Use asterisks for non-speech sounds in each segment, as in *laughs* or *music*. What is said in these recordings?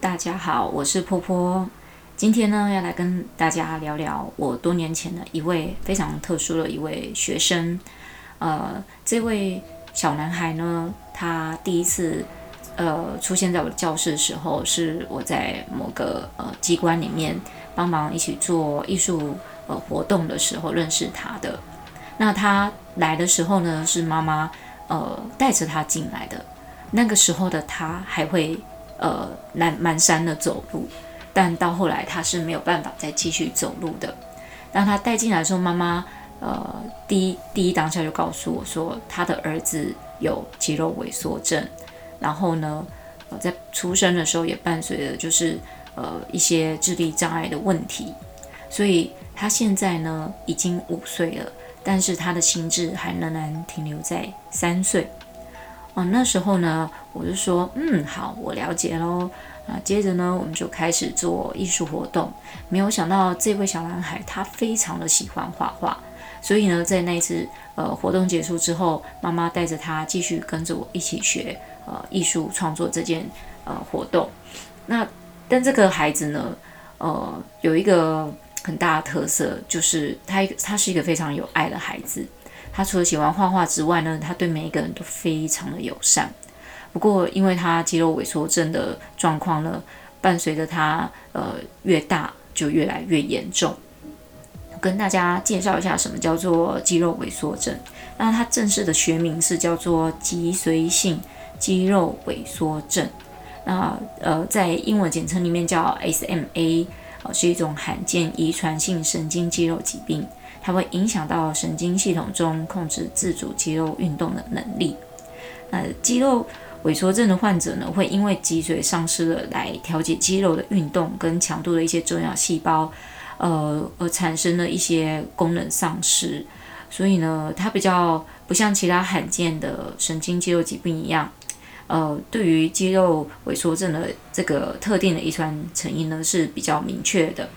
大家好，我是波波。今天呢，要来跟大家聊聊我多年前的一位非常特殊的一位学生。呃，这位小男孩呢，他第一次呃出现在我的教室的时候，是我在某个呃机关里面帮忙一起做艺术呃活动的时候认识他的。那他来的时候呢，是妈妈呃带着他进来的。那个时候的他还会。呃，蹒蹒跚的走路，但到后来他是没有办法再继续走路的。当他带进来的时候，妈妈呃第一第一当下就告诉我说，他的儿子有肌肉萎缩症，然后呢，呃，在出生的时候也伴随着就是呃一些智力障碍的问题，所以他现在呢已经五岁了，但是他的心智还仍然停留在三岁。哦，那时候呢，我就说，嗯，好，我了解喽。啊，接着呢，我们就开始做艺术活动。没有想到这位小男孩他非常的喜欢画画，所以呢，在那次呃活动结束之后，妈妈带着他继续跟着我一起学呃艺术创作这件呃活动。那但这个孩子呢，呃，有一个很大的特色，就是他他是一个非常有爱的孩子。他除了喜欢画画之外呢，他对每一个人都非常的友善。不过，因为他肌肉萎缩症的状况呢，伴随着他呃越大就越来越严重。跟大家介绍一下什么叫做肌肉萎缩症。那它正式的学名是叫做脊髓性肌肉萎缩症。那呃，在英文简称里面叫 SMA，呃，是一种罕见遗传性神经肌肉疾病。它会影响到神经系统中控制自主肌肉运动的能力。那，肌肉萎缩症的患者呢，会因为脊髓丧失了来调节肌肉的运动跟强度的一些重要细胞，呃，而产生了一些功能丧失。所以呢，它比较不像其他罕见的神经肌肉疾病一样，呃，对于肌肉萎缩症的这个特定的遗传成因呢，是比较明确的。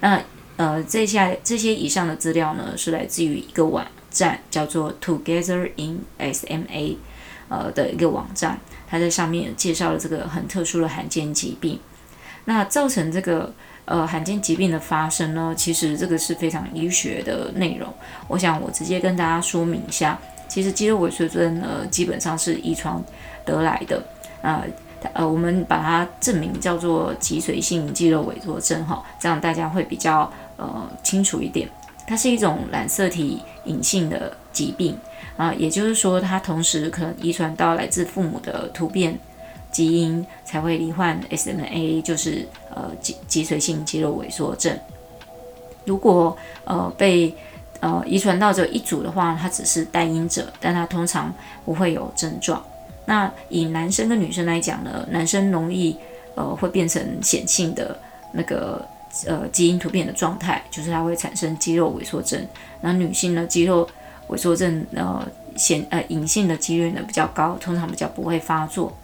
那呃，这些这些以上的资料呢，是来自于一个网站，叫做 Together in SMA，呃的一个网站。它在上面介绍了这个很特殊的罕见疾病。那造成这个呃罕见疾病的发生呢，其实这个是非常医学的内容。我想我直接跟大家说明一下，其实肌肉萎缩症呃，基本上是遗传得来的。啊、呃。呃，我们把它证明叫做脊髓性肌肉萎缩症哈，这样大家会比较呃清楚一点。它是一种染色体隐性的疾病啊，也就是说，它同时可能遗传到来自父母的突变基因，才会罹患 SMA，就是呃脊脊髓性肌肉萎缩症。如果呃被呃遗传到这一组的话，它只是带因者，但它通常不会有症状。那以男生跟女生来讲呢，男生容易呃会变成显性的那个呃基因突变的状态，就是它会产生肌肉萎缩症。那女性呢，肌肉萎缩症呃显呃隐性的几率呢比较高，通常比较不会发作。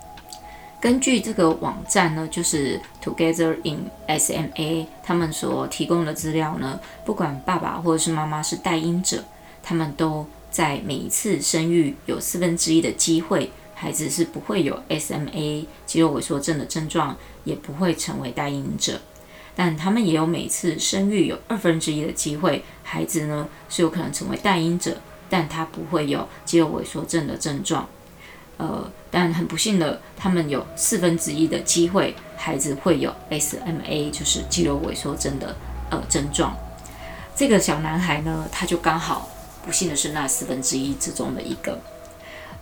根据这个网站呢，就是 Together in SMA 他们所提供的资料呢，不管爸爸或者是妈妈是带因者，他们都在每一次生育有四分之一的机会。孩子是不会有 SMA 肌肉萎缩症的症状，也不会成为带因者，但他们也有每次生育有二分之一的机会，孩子呢是有可能成为代因者，但他不会有肌肉萎缩症的症状。呃，但很不幸的，他们有四分之一的机会，孩子会有 SMA，就是肌肉萎缩症的呃症状。这个小男孩呢，他就刚好不幸的是那四分之一之中的一个。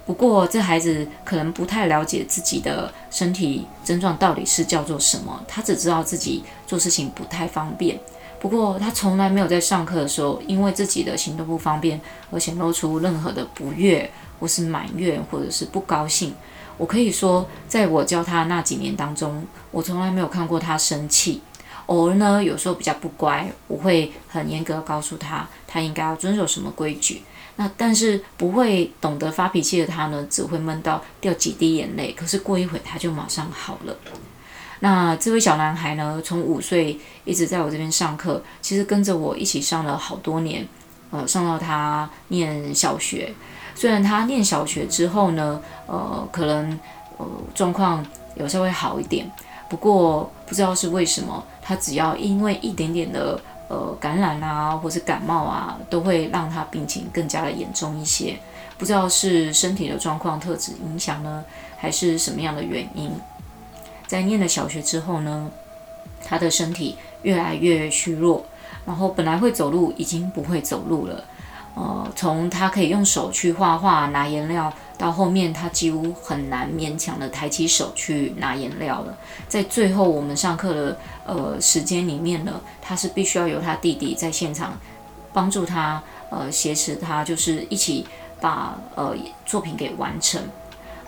不过，这孩子可能不太了解自己的身体症状到底是叫做什么，他只知道自己做事情不太方便。不过，他从来没有在上课的时候，因为自己的行动不方便而显露出任何的不悦，或是埋怨，或者是不高兴。我可以说，在我教他那几年当中，我从来没有看过他生气。偶尔呢，有时候比较不乖，我会很严格告诉他，他应该要遵守什么规矩。那但是不会懂得发脾气的他呢，只会闷到掉几滴眼泪。可是过一会他就马上好了。那这位小男孩呢，从五岁一直在我这边上课，其实跟着我一起上了好多年，呃，上到他念小学。虽然他念小学之后呢，呃，可能呃状况有稍微好一点，不过不知道是为什么，他只要因为一点点的呃感染啊，或是感冒啊，都会让他病情更加的严重一些。不知道是身体的状况特质影响呢，还是什么样的原因？在念了小学之后呢，他的身体越来越虚弱，然后本来会走路已经不会走路了。呃，从他可以用手去画画拿颜料，到后面他几乎很难勉强的抬起手去拿颜料了。在最后我们上课的呃时间里面呢，他是必须要由他弟弟在现场帮助他，呃，挟持他，就是一起把呃作品给完成。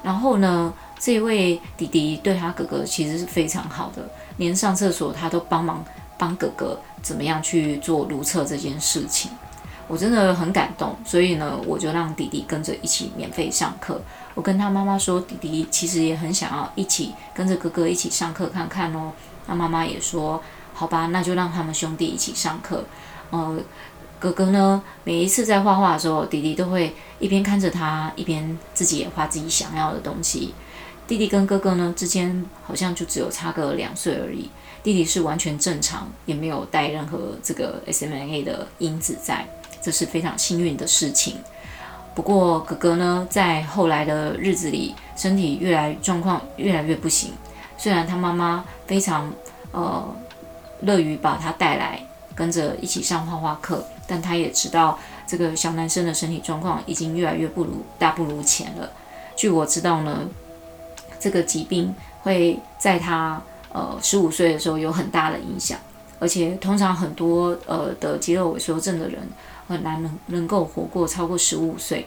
然后呢，这位弟弟对他哥哥其实是非常好的，连上厕所他都帮忙帮哥哥怎么样去做如厕这件事情。我真的很感动，所以呢，我就让弟弟跟着一起免费上课。我跟他妈妈说，弟弟其实也很想要一起跟着哥哥一起上课看看哦。他妈妈也说，好吧，那就让他们兄弟一起上课。呃，哥哥呢，每一次在画画的时候，弟弟都会一边看着他，一边自己也画自己想要的东西。弟弟跟哥哥呢之间好像就只有差个两岁而已。弟弟是完全正常，也没有带任何这个 SMA 的因子在。这是非常幸运的事情。不过哥哥呢，在后来的日子里，身体越来状况越来越不行。虽然他妈妈非常呃乐于把他带来，跟着一起上画画课，但他也知道这个小男生的身体状况已经越来越不如大不如前了。据我知道呢，这个疾病会在他呃十五岁的时候有很大的影响，而且通常很多呃得肌肉萎缩症的人。很难能能够活过超过十五岁，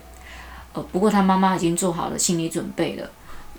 呃，不过他妈妈已经做好了心理准备了，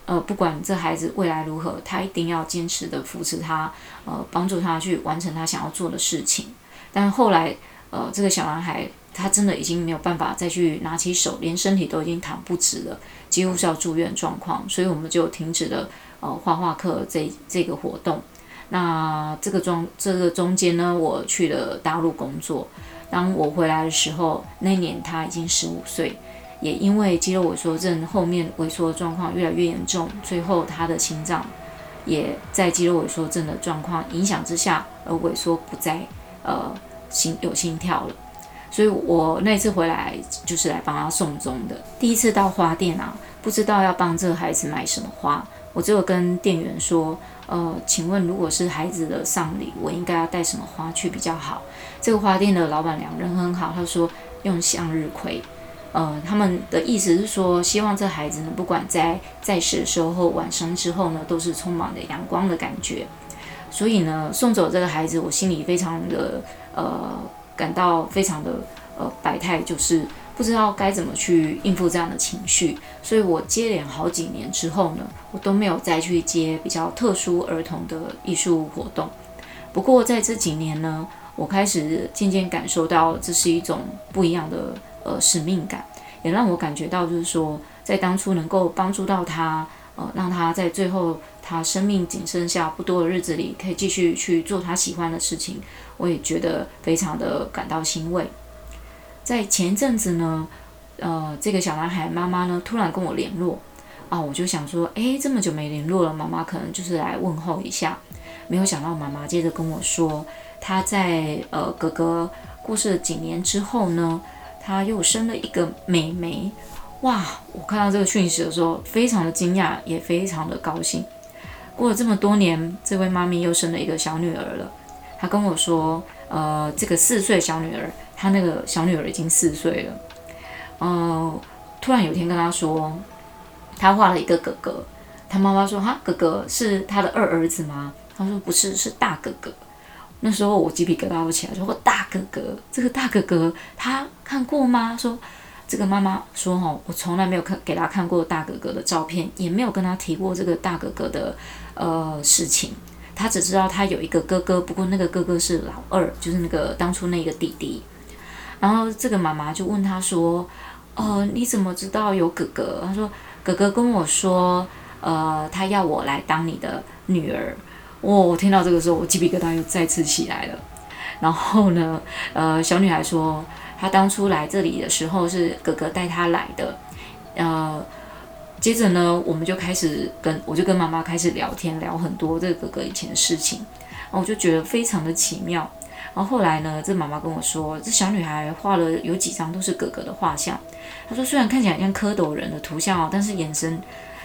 呃，不管这孩子未来如何，他一定要坚持的扶持他，呃，帮助他去完成他想要做的事情。但后来，呃，这个小男孩他真的已经没有办法再去拿起手，连身体都已经躺不直了，几乎是要住院状况，所以我们就停止了呃画画课这这个活动。那这个中这个中间呢，我去了大陆工作。当我回来的时候，那年他已经十五岁，也因为肌肉萎缩症后面萎缩的状况越来越严重，最后他的心脏也在肌肉萎缩症的状况影响之下而萎缩，不再呃心有心跳了。所以我那次回来就是来帮他送终的。第一次到花店啊，不知道要帮这个孩子买什么花，我只有跟店员说。呃，请问如果是孩子的丧礼，我应该要带什么花去比较好？这个花店的老板娘人很好，她说用向日葵。呃，他们的意思是说，希望这孩子呢，不管在在世的时候或晚生之后呢，都是充满着阳光的感觉。所以呢，送走这个孩子，我心里非常的呃，感到非常的呃百态，就是。不知道该怎么去应付这样的情绪，所以我接连好几年之后呢，我都没有再去接比较特殊儿童的艺术活动。不过在这几年呢，我开始渐渐感受到这是一种不一样的呃使命感，也让我感觉到就是说，在当初能够帮助到他，呃，让他在最后他生命仅剩下不多的日子里，可以继续去做他喜欢的事情，我也觉得非常的感到欣慰。在前一阵子呢，呃，这个小男孩妈妈呢突然跟我联络，啊，我就想说，诶，这么久没联络了，妈妈可能就是来问候一下。没有想到妈妈接着跟我说，她在呃哥哥过世几年之后呢，她又生了一个妹妹。哇，我看到这个讯息的时候，非常的惊讶，也非常的高兴。过了这么多年，这位妈咪又生了一个小女儿了。她跟我说，呃，这个四岁小女儿。他那个小女儿已经四岁了，嗯、突然有一天跟他说，他画了一个哥哥，他妈妈说哈，哥哥是他的二儿子吗？他说不是，是大哥哥。那时候我鸡皮疙瘩都起来，说大哥哥，这个大哥哥他看过吗？说这个妈妈说哦，我从来没有看给他看过大哥哥的照片，也没有跟他提过这个大哥哥的呃事情。他只知道他有一个哥哥，不过那个哥哥是老二，就是那个当初那个弟弟。然后这个妈妈就问他说：“呃，你怎么知道有哥哥？”他说：“哥哥跟我说，呃，他要我来当你的女儿。”哦，我听到这个时候，我鸡皮疙瘩又再次起来了。然后呢，呃，小女孩说，她当初来这里的时候是哥哥带她来的。呃，接着呢，我们就开始跟我就跟妈妈开始聊天，聊很多这个哥哥以前的事情，然后我就觉得非常的奇妙。然后后来呢，这妈妈跟我说，这小女孩画了有几张都是哥哥的画像。她说，虽然看起来像蝌蚪人的图像哦，但是眼神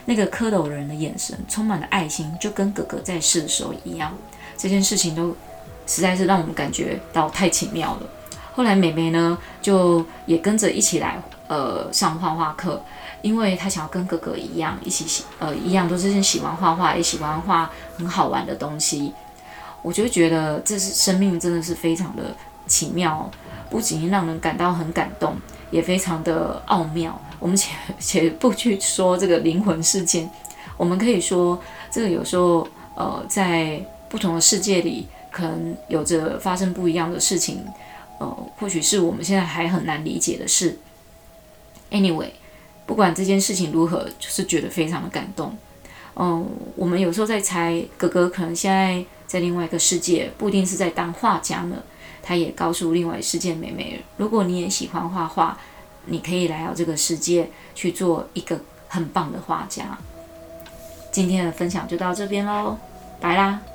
那个蝌蚪人的眼神充满了爱心，就跟哥哥在世的时候一样。这件事情都实在是让我们感觉到太奇妙了。后来妹妹呢，就也跟着一起来呃上画画课，因为她想要跟哥哥一样，一起喜呃一样都是喜欢画画，也喜欢画很好玩的东西。我就觉得这是生命，真的是非常的奇妙，不仅让人感到很感动，也非常的奥妙。我们且 *laughs* 且不去说这个灵魂事件，我们可以说这个有时候呃，在不同的世界里，可能有着发生不一样的事情，呃，或许是我们现在还很难理解的事。Anyway，不管这件事情如何，就是觉得非常的感动。嗯、我们有时候在猜，哥哥可能现在。在另外一个世界，不一定是在当画家呢。他也告诉另外世界妹妹，如果你也喜欢画画，你可以来到这个世界去做一个很棒的画家。今天的分享就到这边喽，拜啦。